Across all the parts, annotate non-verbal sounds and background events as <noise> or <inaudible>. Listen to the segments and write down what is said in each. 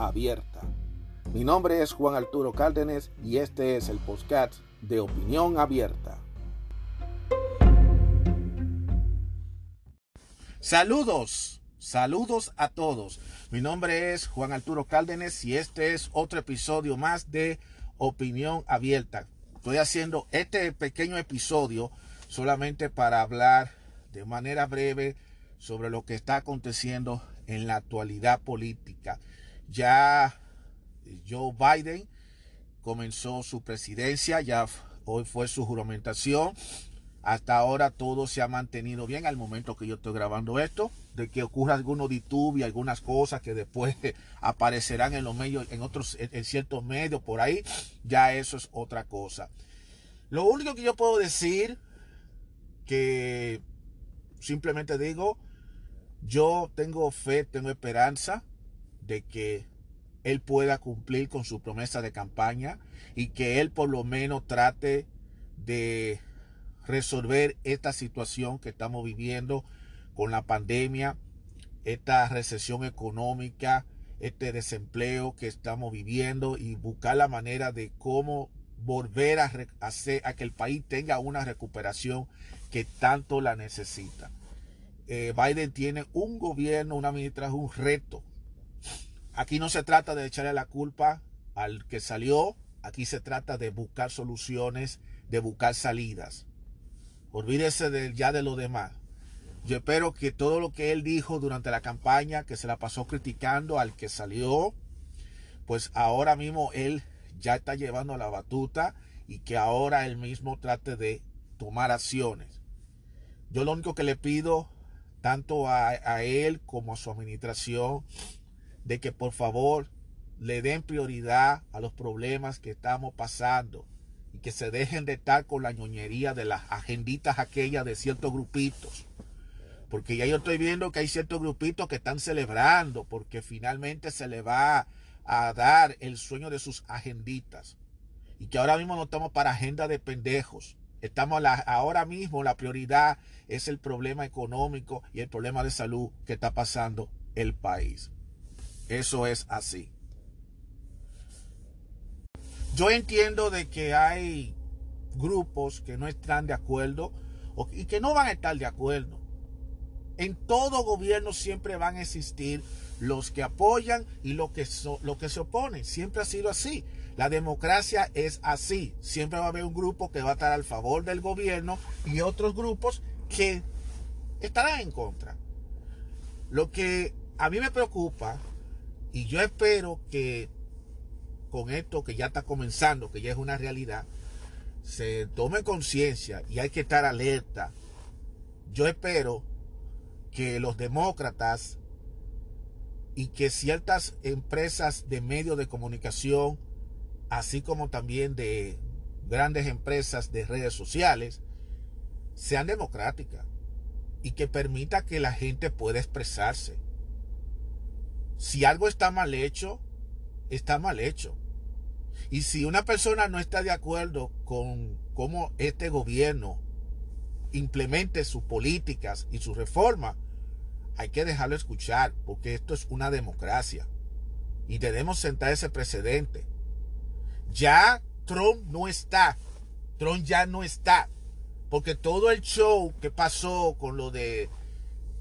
abierta. Mi nombre es Juan Arturo Cárdenas y este es el podcast de Opinión Abierta. Saludos, saludos a todos. Mi nombre es Juan Arturo Cárdenas y este es otro episodio más de Opinión Abierta. Estoy haciendo este pequeño episodio solamente para hablar de manera breve sobre lo que está aconteciendo en la actualidad política. Ya Joe Biden comenzó su presidencia, ya hoy fue su juramentación. Hasta ahora todo se ha mantenido bien al momento que yo estoy grabando esto, de que ocurra alguno y algunas cosas que después <laughs> aparecerán en los medios, en otros, en ciertos medios por ahí, ya eso es otra cosa. Lo único que yo puedo decir, que simplemente digo, yo tengo fe, tengo esperanza de que él pueda cumplir con su promesa de campaña y que él por lo menos trate de resolver esta situación que estamos viviendo con la pandemia, esta recesión económica, este desempleo que estamos viviendo y buscar la manera de cómo volver a hacer a que el país tenga una recuperación que tanto la necesita. Eh, Biden tiene un gobierno, una administración, un reto Aquí no se trata de echarle la culpa al que salió, aquí se trata de buscar soluciones, de buscar salidas. Olvídese de, ya de lo demás. Yo espero que todo lo que él dijo durante la campaña, que se la pasó criticando al que salió, pues ahora mismo él ya está llevando la batuta y que ahora él mismo trate de tomar acciones. Yo lo único que le pido, tanto a, a él como a su administración, de que por favor le den prioridad a los problemas que estamos pasando y que se dejen de estar con la ñoñería de las agenditas aquellas de ciertos grupitos. Porque ya yo estoy viendo que hay ciertos grupitos que están celebrando porque finalmente se le va a dar el sueño de sus agenditas. Y que ahora mismo no estamos para agenda de pendejos. Estamos ahora mismo la prioridad es el problema económico y el problema de salud que está pasando el país. Eso es así. Yo entiendo de que hay grupos que no están de acuerdo y que no van a estar de acuerdo. En todo gobierno siempre van a existir los que apoyan y los que, que se oponen. Siempre ha sido así. La democracia es así. Siempre va a haber un grupo que va a estar al favor del gobierno y otros grupos que estarán en contra. Lo que a mí me preocupa y yo espero que con esto que ya está comenzando, que ya es una realidad, se tome conciencia y hay que estar alerta. Yo espero que los demócratas y que ciertas empresas de medios de comunicación, así como también de grandes empresas de redes sociales, sean democráticas y que permita que la gente pueda expresarse si algo está mal hecho, está mal hecho. Y si una persona no está de acuerdo con cómo este gobierno implemente sus políticas y sus reformas, hay que dejarlo escuchar, porque esto es una democracia. Y debemos sentar ese precedente. Ya Trump no está. Trump ya no está. Porque todo el show que pasó con lo de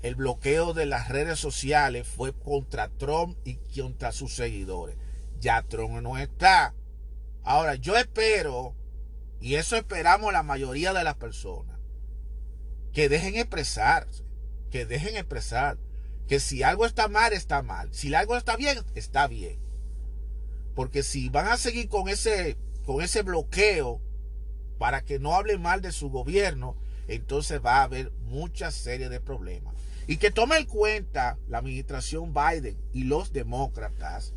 el bloqueo de las redes sociales fue contra Trump y contra sus seguidores. Ya Trump no está. Ahora, yo espero, y eso esperamos la mayoría de las personas, que dejen expresarse, que dejen expresar, que si algo está mal, está mal. Si algo está bien, está bien. Porque si van a seguir con ese, con ese bloqueo para que no hablen mal de su gobierno, entonces va a haber mucha serie de problemas. Y que tome en cuenta la administración Biden y los demócratas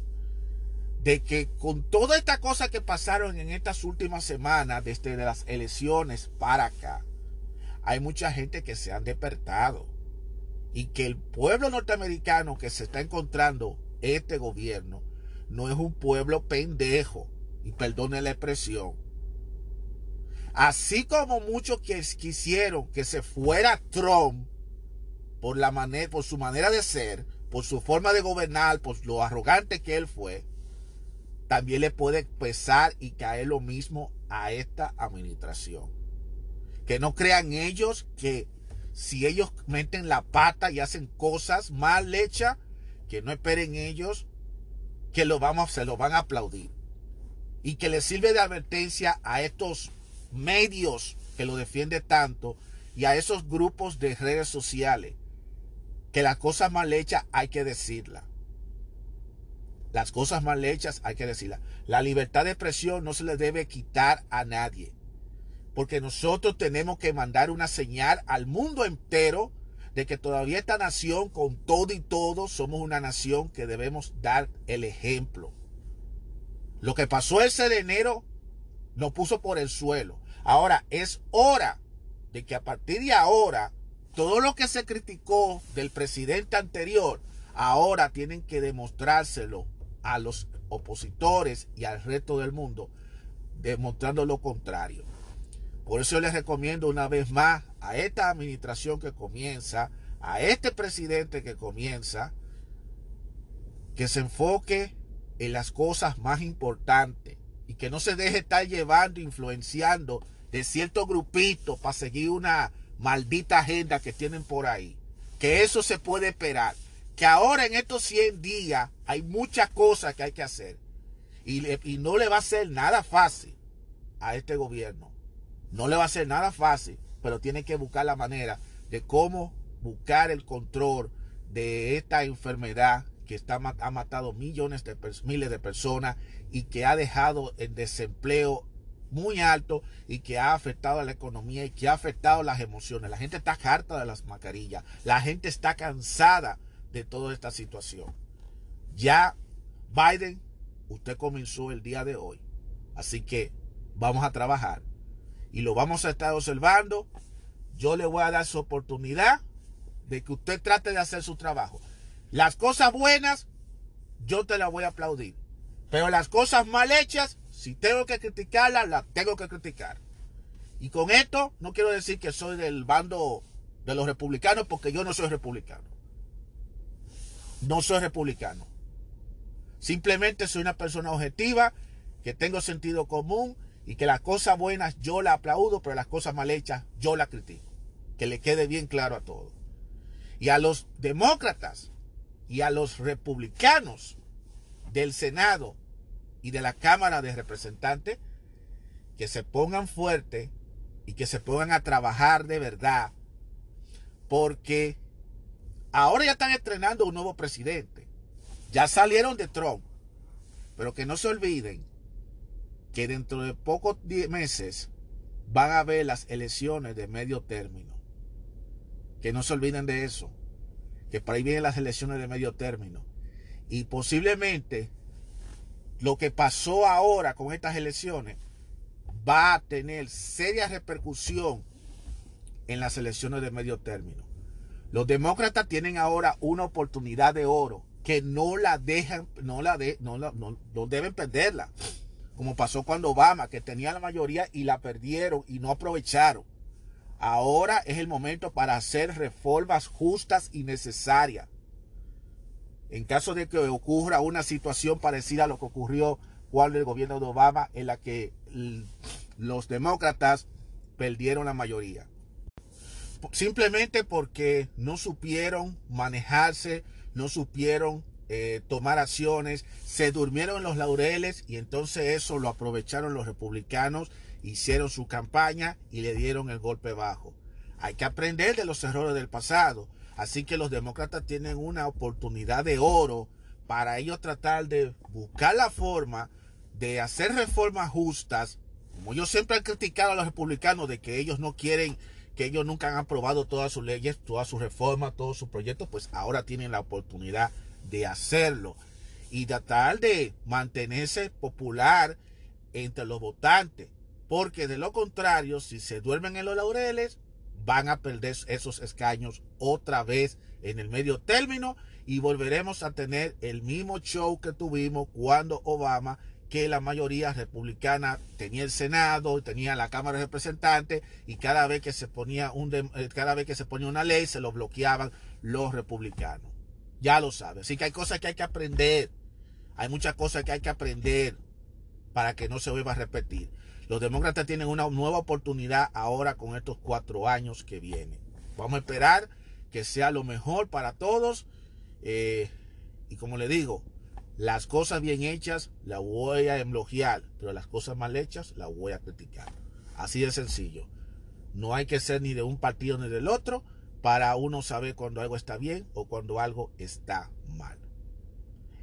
de que con toda esta cosa que pasaron en estas últimas semanas, desde las elecciones para acá, hay mucha gente que se han despertado y que el pueblo norteamericano que se está encontrando este gobierno no es un pueblo pendejo, y perdone la expresión. Así como muchos que quisieron que se fuera Trump por, la manera, por su manera de ser, por su forma de gobernar, por lo arrogante que él fue, también le puede pesar y caer lo mismo a esta administración. Que no crean ellos que si ellos meten la pata y hacen cosas mal hechas, que no esperen ellos que lo vamos, se lo van a aplaudir. Y que les sirve de advertencia a estos medios que lo defienden tanto y a esos grupos de redes sociales que las cosas mal hechas hay que decirlas. Las cosas mal hechas hay que decirlas. La libertad de expresión no se le debe quitar a nadie. Porque nosotros tenemos que mandar una señal al mundo entero de que todavía esta nación, con todo y todo, somos una nación que debemos dar el ejemplo. Lo que pasó ese de enero nos puso por el suelo. Ahora es hora de que a partir de ahora, todo lo que se criticó del presidente anterior, ahora tienen que demostrárselo a los opositores y al resto del mundo, demostrando lo contrario. Por eso les recomiendo una vez más a esta administración que comienza, a este presidente que comienza, que se enfoque en las cosas más importantes y que no se deje estar llevando, influenciando de ciertos grupitos para seguir una maldita agenda que tienen por ahí. Que eso se puede esperar. Que ahora en estos 100 días hay muchas cosas que hay que hacer. Y, y no le va a ser nada fácil a este gobierno. No le va a ser nada fácil, pero tiene que buscar la manera de cómo buscar el control de esta enfermedad que está, ha matado millones de miles de personas y que ha dejado el desempleo muy alto y que ha afectado a la economía y que ha afectado las emociones. La gente está harta de las mascarillas. La gente está cansada de toda esta situación. Ya Biden, usted comenzó el día de hoy. Así que vamos a trabajar y lo vamos a estar observando. Yo le voy a dar su oportunidad de que usted trate de hacer su trabajo. Las cosas buenas, yo te las voy a aplaudir. Pero las cosas mal hechas, si tengo que criticarlas, las tengo que criticar. Y con esto no quiero decir que soy del bando de los republicanos, porque yo no soy republicano. No soy republicano. Simplemente soy una persona objetiva, que tengo sentido común y que las cosas buenas yo las aplaudo, pero las cosas mal hechas yo las critico. Que le quede bien claro a todos. Y a los demócratas y a los republicanos del Senado y de la Cámara de Representantes que se pongan fuertes y que se pongan a trabajar de verdad. Porque ahora ya están estrenando un nuevo presidente. Ya salieron de Trump. Pero que no se olviden que dentro de pocos meses van a haber las elecciones de medio término. Que no se olviden de eso. Que por ahí vienen las elecciones de medio término. Y posiblemente lo que pasó ahora con estas elecciones va a tener seria repercusión en las elecciones de medio término. Los demócratas tienen ahora una oportunidad de oro que no la dejan, no la, de, no, la, no deben perderla como pasó cuando Obama, que tenía la mayoría y la perdieron y no aprovecharon. Ahora es el momento para hacer reformas justas y necesarias. En caso de que ocurra una situación parecida a lo que ocurrió cuando el gobierno de Obama, en la que los demócratas perdieron la mayoría. Simplemente porque no supieron manejarse, no supieron eh, tomar acciones, se durmieron los laureles y entonces eso lo aprovecharon los republicanos, hicieron su campaña y le dieron el golpe bajo. Hay que aprender de los errores del pasado. Así que los demócratas tienen una oportunidad de oro para ellos tratar de buscar la forma de hacer reformas justas. Como yo siempre he criticado a los republicanos de que ellos no quieren, que ellos nunca han aprobado todas sus leyes, todas sus reformas, todos sus proyectos, pues ahora tienen la oportunidad de hacerlo. y tratar de mantenerse popular entre los votantes. Porque de lo contrario, si se duermen en los laureles, van a perder esos escaños otra vez en el medio término y volveremos a tener el mismo show que tuvimos cuando Obama, que la mayoría republicana tenía el Senado, tenía la Cámara de Representantes y cada vez que se ponía eh, una ley se lo bloqueaban los republicanos. Ya lo sabe. Así que hay cosas que hay que aprender. Hay muchas cosas que hay que aprender para que no se vuelva a repetir. Los demócratas tienen una nueva oportunidad ahora con estos cuatro años que vienen. Vamos a esperar que sea lo mejor para todos. Eh, y como le digo, las cosas bien hechas las voy a elogiar, pero las cosas mal hechas las voy a criticar. Así de sencillo. No hay que ser ni de un partido ni del otro para uno saber cuando algo está bien o cuando algo está mal.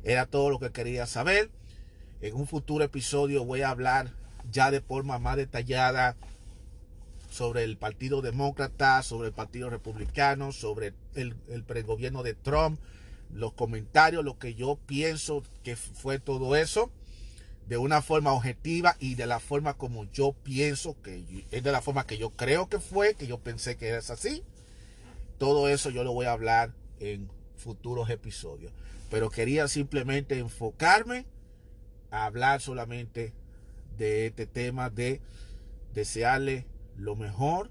Era todo lo que quería saber. En un futuro episodio voy a hablar ya de forma más detallada sobre el Partido Demócrata, sobre el Partido Republicano, sobre el, el pregobierno de Trump, los comentarios, lo que yo pienso que fue todo eso, de una forma objetiva y de la forma como yo pienso que es de la forma que yo creo que fue, que yo pensé que es así. Todo eso yo lo voy a hablar en futuros episodios. Pero quería simplemente enfocarme a hablar solamente de este tema de desearle lo mejor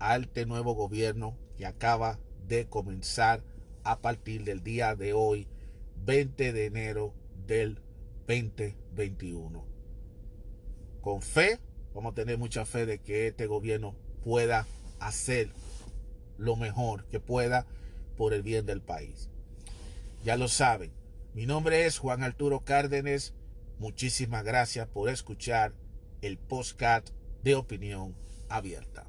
a este nuevo gobierno que acaba de comenzar a partir del día de hoy, 20 de enero del 2021. Con fe, vamos a tener mucha fe de que este gobierno pueda hacer lo mejor que pueda por el bien del país. Ya lo saben, mi nombre es Juan Arturo Cárdenas Muchísimas gracias por escuchar el postcat de opinión abierta.